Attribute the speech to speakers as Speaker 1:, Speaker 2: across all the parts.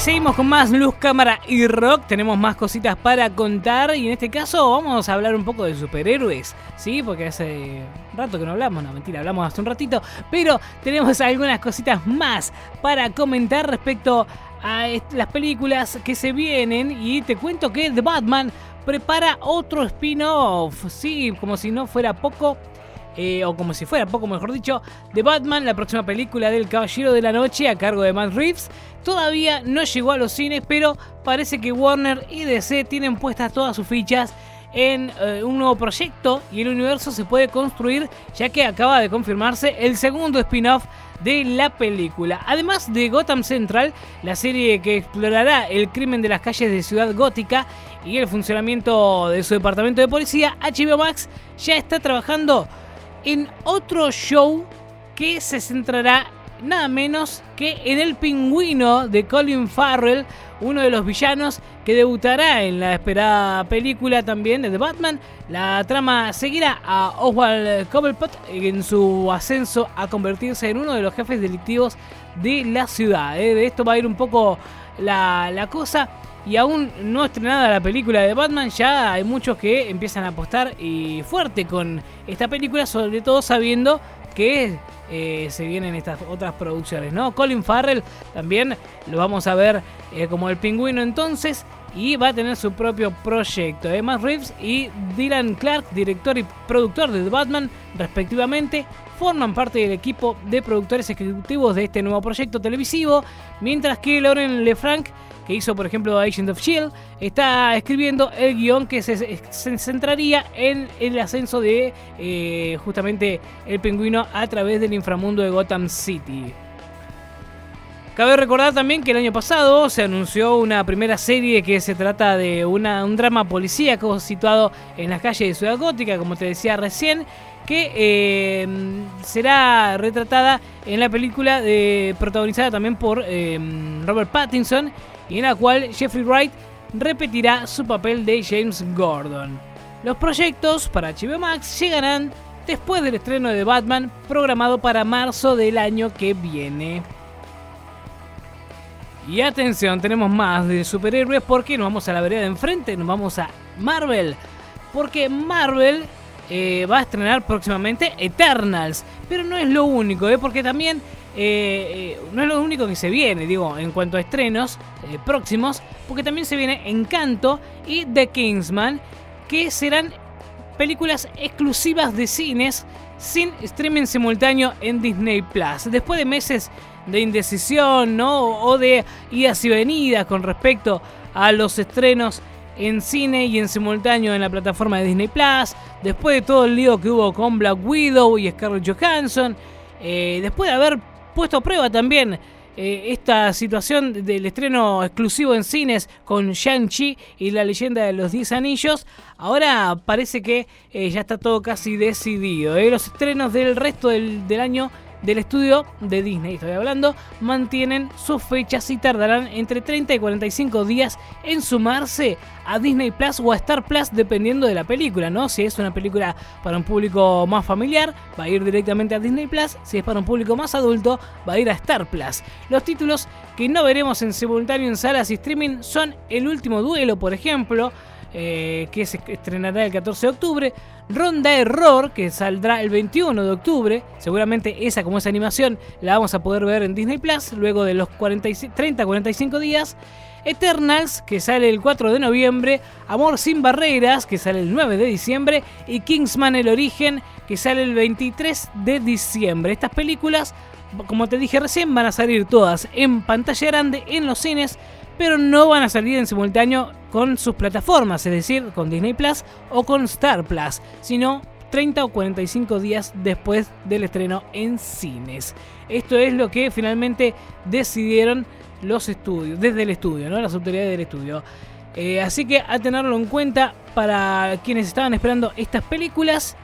Speaker 1: seguimos con más luz, cámara y rock. Tenemos más cositas para contar y en este caso vamos a hablar un poco de superhéroes, ¿sí? Porque hace rato que no hablamos, no mentira, hablamos hace un ratito, pero tenemos algunas cositas más para comentar respecto a las películas que se vienen y te cuento que The Batman prepara otro spin-off, sí, como si no fuera poco. Eh, o como si fuera poco mejor dicho, The Batman, la próxima película del Caballero de la Noche a cargo de Matt Reeves, todavía no llegó a los cines, pero parece que Warner y DC tienen puestas todas sus fichas en eh, un nuevo proyecto y el universo se puede construir ya que acaba de confirmarse el segundo spin-off de la película. Además de Gotham Central, la serie que explorará el crimen de las calles de Ciudad Gótica y el funcionamiento de su departamento de policía, HBO Max ya está trabajando en otro show que se centrará nada menos que en el pingüino de Colin Farrell, uno de los villanos que debutará en la esperada película también de The Batman. La trama seguirá a Oswald Cobblepot en su ascenso a convertirse en uno de los jefes delictivos de la ciudad. ¿eh? De esto va a ir un poco la, la cosa. Y aún no estrenada la película de Batman, ya hay muchos que empiezan a apostar y fuerte con esta película, sobre todo sabiendo que eh, se vienen estas otras producciones, ¿no? Colin Farrell también lo vamos a ver eh, como el pingüino entonces y va a tener su propio proyecto. Emma Reeves y Dylan Clark, director y productor de The Batman, respectivamente, forman parte del equipo de productores ejecutivos de este nuevo proyecto televisivo, mientras que Lauren LeFranc que hizo por ejemplo Agent of Shield, está escribiendo el guion que se, centraría en el ascenso de eh, justamente el pingüino a través del inframundo de Gotham City. Cabe recordar también que el año pasado se anunció una primera serie que se trata de un drama policíaco situado en las calles de Ciudad Gótica, como te decía recién, que eh, será retratada en la película de, protagonizada también por eh, Robert Pattinson y en la cual Jeffrey Wright repetirá su papel de James Gordon. Los proyectos para HBO Max llegarán después del estreno de Batman programado para marzo del año que viene. Y atención, tenemos más de superhéroes porque nos vamos a la vereda de enfrente, nos vamos a Marvel. Porque Marvel eh, va a estrenar próximamente Eternals. Pero no es lo único, ¿eh? porque también eh, eh, no es lo único que se viene, digo, en cuanto a estrenos próximos, porque también se viene Encanto y The Kingsman, que serán películas exclusivas de cines sin streaming simultáneo en Disney Plus. Después de meses de indecisión, ¿no? O de idas y venidas con respecto a los estrenos en cine y en simultáneo en la plataforma de Disney Plus. Después de todo el lío que hubo con Black Widow y Scarlett Johansson. después de haber puesto a prueba también eh, esta situación del estreno exclusivo en cines con Shang-Chi y la leyenda de los 10 anillos. Ahora parece que eh, ya está todo casi decidido. ¿eh? Los estrenos del resto del, del año del estudio de Disney, estoy hablando, mantienen sus fechas y tardarán entre 30 y 45 días en sumarse a Disney Plus o a Star Plus dependiendo de la película, ¿no? Si es una película para un público más familiar, va a ir directamente a Disney Plus, si es para un público más adulto, va a ir a Star Plus. Los títulos que no veremos en simultáneo en salas y streaming son El último duelo, por ejemplo, eh, que se estrenará el 14 de octubre. Ronda Error, que saldrá el 21 de octubre. Seguramente esa, como esa animación, la vamos a poder ver en Disney Plus luego de los 30-45 días. Eternals, que sale el 4 de noviembre. Amor sin barreras, que sale el 9 de diciembre. Y Kingsman El Origen, que sale el 23 de diciembre. Estas películas, como te dije recién, van a salir todas en pantalla grande en los cines pero no van a salir en simultáneo con sus plataformas, es decir, con Disney Plus o con Star Plus, sino 30 o 45 días después del estreno en cines. Esto es lo que finalmente decidieron los estudios, desde el estudio, ¿no? las autoridades del estudio. Eh, así que a tenerlo en cuenta para quienes estaban esperando estas películas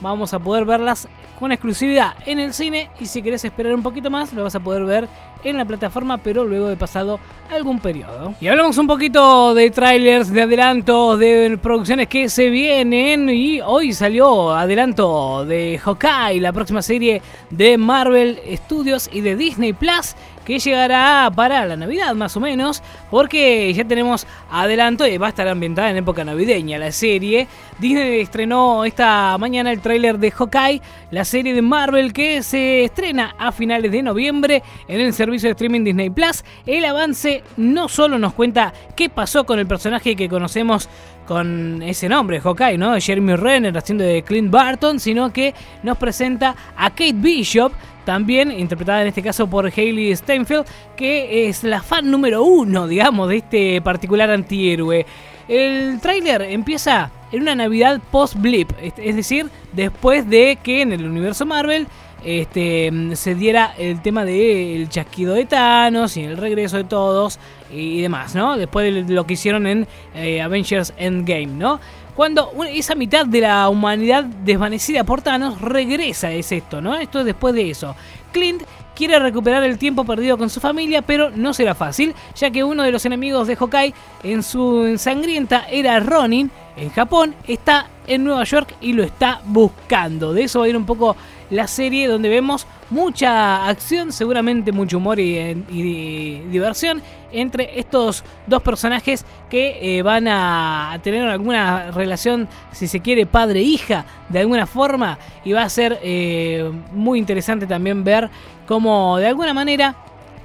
Speaker 1: vamos a poder verlas con exclusividad en el cine y si querés esperar un poquito más lo vas a poder ver en la plataforma pero luego de pasado algún periodo. Y hablamos un poquito de trailers, de adelantos, de producciones que se vienen y hoy salió adelanto de Hawkeye, la próxima serie de Marvel Studios y de Disney Plus que llegará para la Navidad más o menos, porque ya tenemos adelanto y va a estar ambientada en época navideña la serie. Disney estrenó esta mañana el tráiler de Hawkeye, la serie de Marvel que se estrena a finales de noviembre en el servicio de streaming Disney Plus. El avance no solo nos cuenta qué pasó con el personaje que conocemos con ese nombre, Hawkeye, ¿no? Jeremy Renner haciendo de Clint Barton, sino que nos presenta a Kate Bishop, también interpretada en este caso por Hailey Steinfeld, que es la fan número uno, digamos, de este particular antihéroe. El tráiler empieza en una Navidad post-blip, es decir, después de que en el universo Marvel este, se diera el tema del chasquido de Thanos y el regreso de todos y demás, ¿no? Después de lo que hicieron en eh, Avengers Endgame, ¿no? Cuando esa mitad de la humanidad desvanecida por Thanos regresa, es esto, ¿no? Esto es después de eso. Clint quiere recuperar el tiempo perdido con su familia, pero no será fácil, ya que uno de los enemigos de Hawkeye en su ensangrienta era Ronin, en Japón, está en Nueva York y lo está buscando. De eso va a ir un poco la serie donde vemos mucha acción, seguramente mucho humor y, diversión entre estos dos personajes que eh, van a tener alguna relación, si se quiere, padre-hija de alguna forma y va a ser eh, muy interesante también ver cómo de alguna manera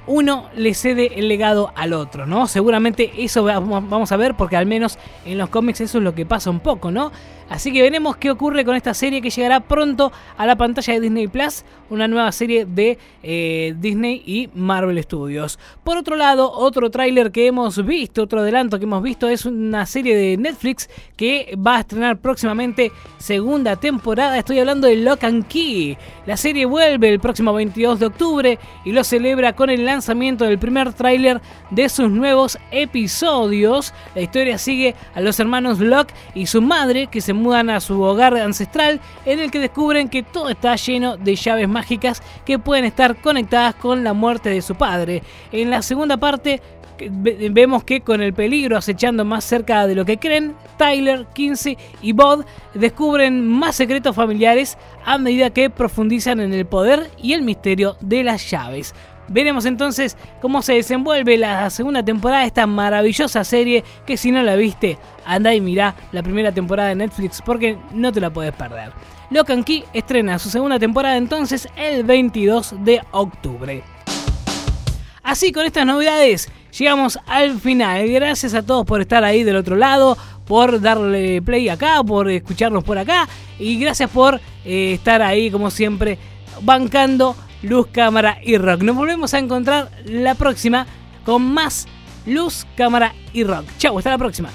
Speaker 1: uno le cede el legado al otro, ¿no? Seguramente eso vamos a ver porque al menos en los cómics eso es lo que pasa un poco, ¿no? Así que veremos qué ocurre con esta serie que llegará pronto a la pantalla de Disney Plus, una nueva serie de eh, Disney y Marvel Studios. Por otro lado, otro tráiler que hemos visto, otro adelanto que hemos visto es una serie de Netflix que va a estrenar próximamente segunda temporada. Estoy hablando de Lock and Key. La serie vuelve el próximo 22 de octubre y lo celebra con el lanzamiento del primer tráiler de sus nuevos episodios. La historia sigue a los hermanos Locke y su madre que se mudan a su hogar ancestral en el que descubren que todo está lleno de llaves mágicas que pueden estar conectadas con la muerte de su padre. En la segunda parte vemos que con el peligro acechando más cerca de lo que creen, Tyler, Kinsey y Bod descubren más secretos familiares a medida que profundizan en el poder y el misterio de las llaves. Veremos entonces cómo se desenvuelve la segunda temporada de esta maravillosa serie que si no la viste, anda y mirá la primera temporada de Netflix porque no te la puedes perder. Lock and Key estrena su segunda temporada entonces el 22 de octubre. Así con estas novedades llegamos al final. Gracias a todos por estar ahí del otro lado, por darle play acá, por escucharnos por acá y gracias por eh, estar ahí como siempre bancando luz, cámara y rock. Nos volvemos a encontrar la próxima con más luz, cámara y rock. Chau, hasta la próxima.